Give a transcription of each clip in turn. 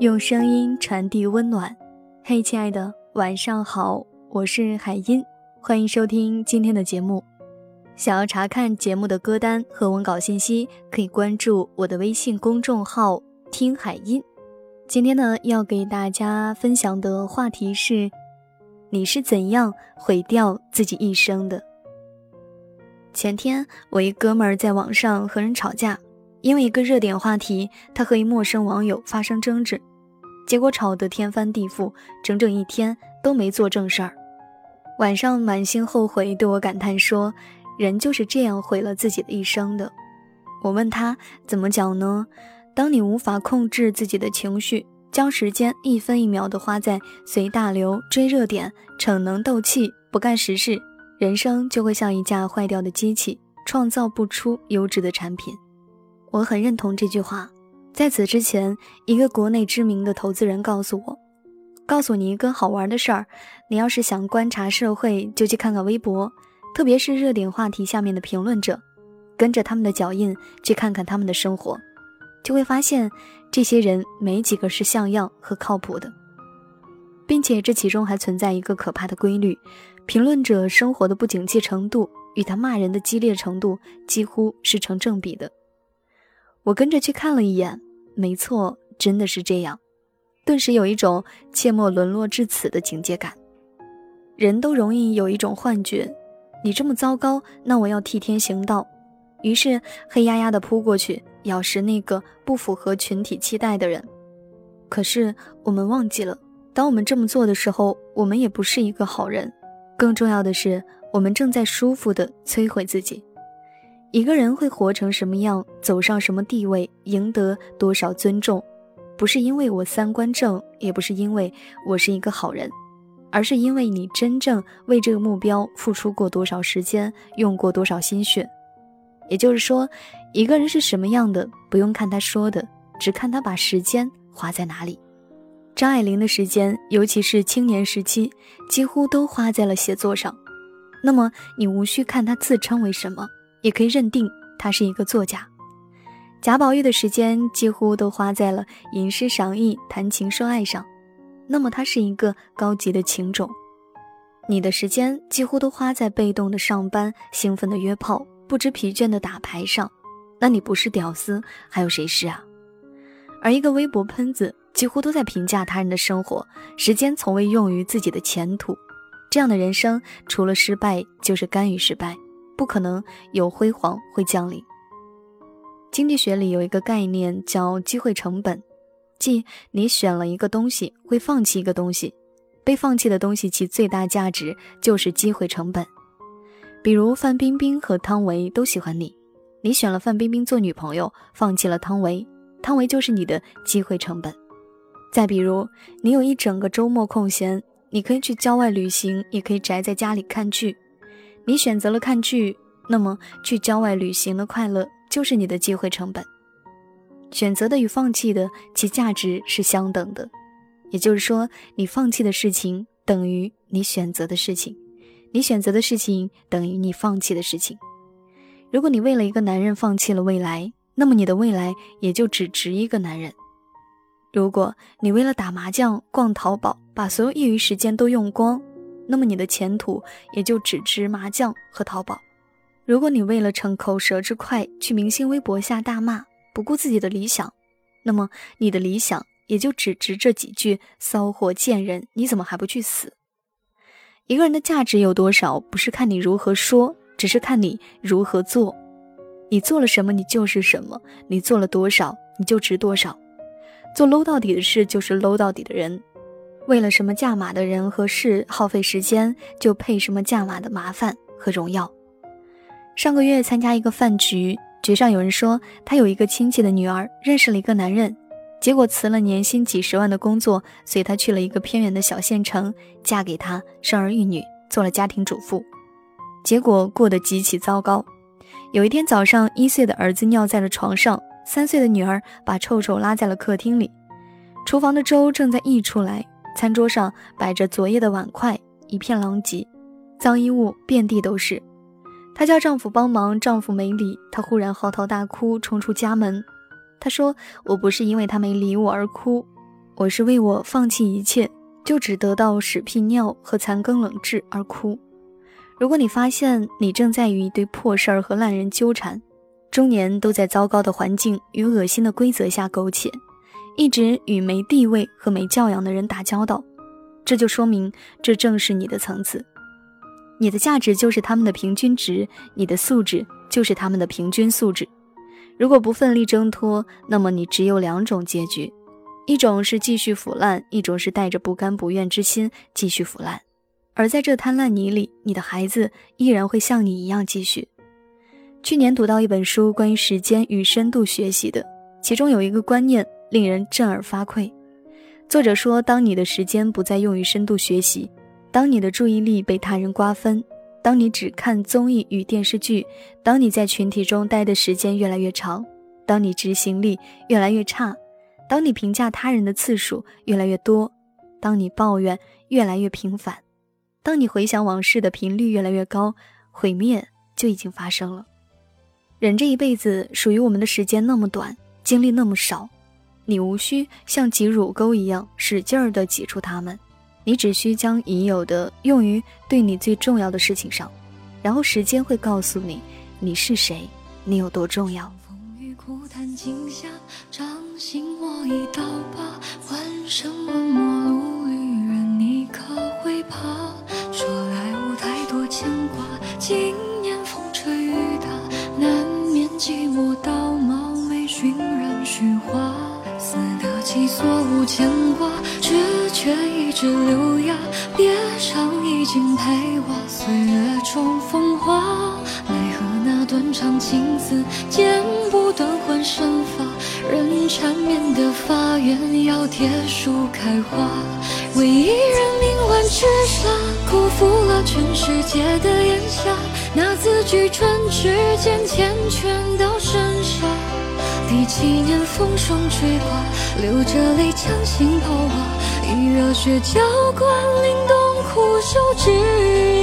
用声音传递温暖。嘿，亲爱的，晚上好，我是海音，欢迎收听今天的节目。想要查看节目的歌单和文稿信息，可以关注我的微信公众号“听海音”。今天呢，要给大家分享的话题是：你是怎样毁掉自己一生的？前天，我一哥们儿在网上和人吵架。因为一个热点话题，他和一陌生网友发生争执，结果吵得天翻地覆，整整一天都没做正事儿。晚上满心后悔，对我感叹说：“人就是这样毁了自己的一生的。”我问他怎么讲呢？当你无法控制自己的情绪，将时间一分一秒地花在随大流、追热点、逞能斗气、不干实事，人生就会像一架坏掉的机器，创造不出优质的产品。我很认同这句话。在此之前，一个国内知名的投资人告诉我：“告诉你一个好玩的事儿，你要是想观察社会，就去看看微博，特别是热点话题下面的评论者，跟着他们的脚印去看看他们的生活，就会发现这些人没几个是像样和靠谱的，并且这其中还存在一个可怕的规律：评论者生活的不景气程度与他骂人的激烈程度几乎是成正比的。”我跟着去看了一眼，没错，真的是这样，顿时有一种切莫沦落至此的警戒感。人都容易有一种幻觉，你这么糟糕，那我要替天行道，于是黑压压的扑过去，咬食那个不符合群体期待的人。可是我们忘记了，当我们这么做的时候，我们也不是一个好人。更重要的是，我们正在舒服的摧毁自己。一个人会活成什么样，走上什么地位，赢得多少尊重，不是因为我三观正，也不是因为我是一个好人，而是因为你真正为这个目标付出过多少时间，用过多少心血。也就是说，一个人是什么样的，不用看他说的，只看他把时间花在哪里。张爱玲的时间，尤其是青年时期，几乎都花在了写作上。那么，你无需看他自称为什么。也可以认定他是一个作家。贾宝玉的时间几乎都花在了吟诗赏艺、谈情说爱上，那么他是一个高级的情种。你的时间几乎都花在被动的上班、兴奋的约炮、不知疲倦的打牌上，那你不是屌丝还有谁是啊？而一个微博喷子几乎都在评价他人的生活，时间从未用于自己的前途，这样的人生除了失败就是甘于失败。不可能有辉煌会降临。经济学里有一个概念叫机会成本，即你选了一个东西，会放弃一个东西，被放弃的东西其最大价值就是机会成本。比如范冰冰和汤唯都喜欢你，你选了范冰冰做女朋友，放弃了汤唯，汤唯就是你的机会成本。再比如，你有一整个周末空闲，你可以去郊外旅行，也可以宅在家里看剧。你选择了看剧，那么去郊外旅行的快乐就是你的机会成本。选择的与放弃的，其价值是相等的。也就是说，你放弃的事情等于你选择的事情，你选择的事情等于你放弃的事情。如果你为了一个男人放弃了未来，那么你的未来也就只值一个男人。如果你为了打麻将、逛淘宝，把所有业余时间都用光。那么你的前途也就只值麻将和淘宝。如果你为了逞口舌之快去明星微博下大骂，不顾自己的理想，那么你的理想也就只值这几句骚货贱人，你怎么还不去死？一个人的价值有多少，不是看你如何说，只是看你如何做。你做了什么，你就是什么；你做了多少，你就值多少。做 low 到底的事，就是 low 到底的人。为了什么价码的人和事耗费时间，就配什么价码的麻烦和荣耀。上个月参加一个饭局，局上有人说他有一个亲戚的女儿认识了一个男人，结果辞了年薪几十万的工作，随他去了一个偏远的小县城，嫁给他，生儿育女，做了家庭主妇，结果过得极其糟糕。有一天早上，一岁的儿子尿在了床上，三岁的女儿把臭臭拉在了客厅里，厨房的粥正在溢出来。餐桌上摆着昨夜的碗筷，一片狼藉，脏衣物遍地都是。她叫丈夫帮忙，丈夫没理。她忽然嚎啕大哭，冲出家门。她说：“我不是因为他没理我而哭，我是为我放弃一切，就只得到屎屁尿和残羹冷炙而哭。如果你发现你正在与一堆破事儿和烂人纠缠，中年都在糟糕的环境与恶心的规则下苟且，一直与没地位和没教养的人打交道，这就说明这正是你的层次。你的价值就是他们的平均值，你的素质就是他们的平均素质。如果不奋力挣脱，那么你只有两种结局：一种是继续腐烂，一种是带着不甘不愿之心继续腐烂。而在这滩烂泥里，你的孩子依然会像你一样继续。去年读到一本书，关于时间与深度学习的，其中有一个观念令人震耳发聩。作者说，当你的时间不再用于深度学习，当你的注意力被他人瓜分，当你只看综艺与电视剧，当你在群体中待的时间越来越长，当你执行力越来越差，当你评价他人的次数越来越多，当你抱怨越来越频繁。当你回想往事的频率越来越高，毁灭就已经发生了。人这一辈子属于我们的时间那么短，精力那么少，你无需像挤乳沟一样使劲儿地挤出它们，你只需将已有的用于对你最重要的事情上，然后时间会告诉你你是谁，你有多重要。风雨苦叹今夏，掌心我一刀疤，万生文墨路旅人，你可会怕？今年风得其所无牵挂，只缺一枝流芽。别上一襟陪我岁月中风华。奈何那断肠情字，剪不断换身法。人缠绵的发愿，要铁树开花。为一人命顽痴傻，辜负了全世界的炎夏。那字句唇齿间，缱绻到深。第七年风霜吹刮，流着泪将心抛瓦。以热血浇灌，凛冬枯瘦枝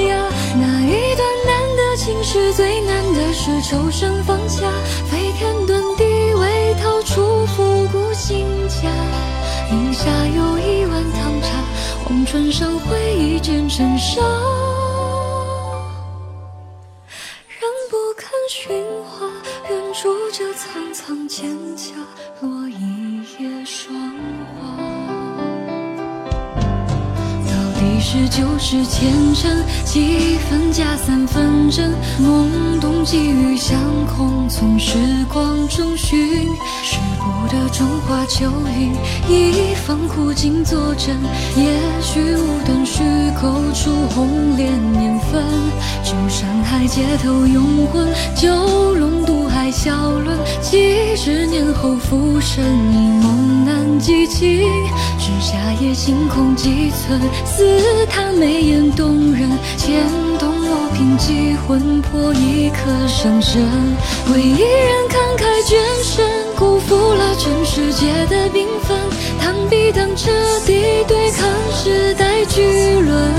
桠。那一段难的情事，最难的是抽身放下。飞天遁地，为逃出复古新家。饮下又一碗汤茶，望春上回忆渐成沙。窗前角落一叶霜花，到底是旧事前尘，几分假三分真，懵懂寄予相空，从时光中寻。的春花秋雨，一方苦境作证，也许无端虚构出红莲年份，旧山海街头拥魂，九龙渡海小轮，几十年后浮生，一梦难记起，只夏夜星空几寸，似。她眉眼动人，牵动我凭几魂魄，一颗伤神。为一人慷慨捐身，辜负了全世界的缤纷。螳臂当彻底对抗时代巨轮，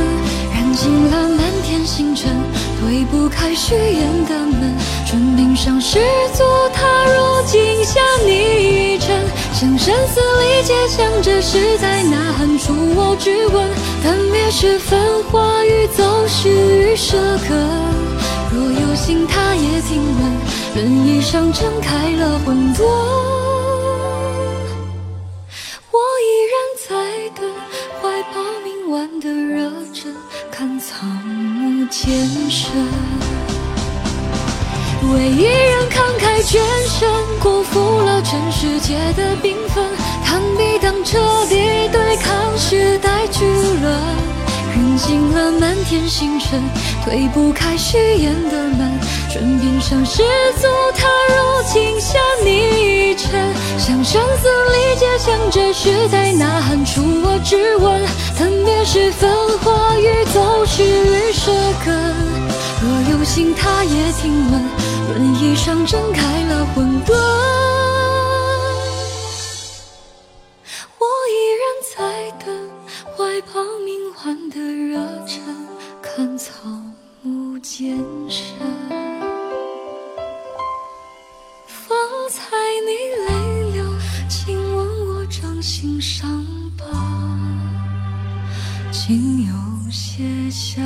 燃尽了满天星辰，推不开虚掩的门。唇柄上失足踏入镜下泥尘，向生死里结强这是在呐喊出我质问。但别是繁华与走失与舍根。若有幸，他也听闻，轮椅上睁开了混沌。我依然在等，怀抱明晚的热忱，看草木渐深。为一人慷慨捐身，辜负了全世界的缤纷。弹笔当彻底对抗时代巨轮，进了满天星辰，推不开虚掩的门。唇边上失足踏入镜下泥尘，向生死里结强，这是在呐喊出我质问。分别是繁华与走失与舍根。若有幸，他也听闻，轮椅上睁开了混沌。心伤疤竟有些像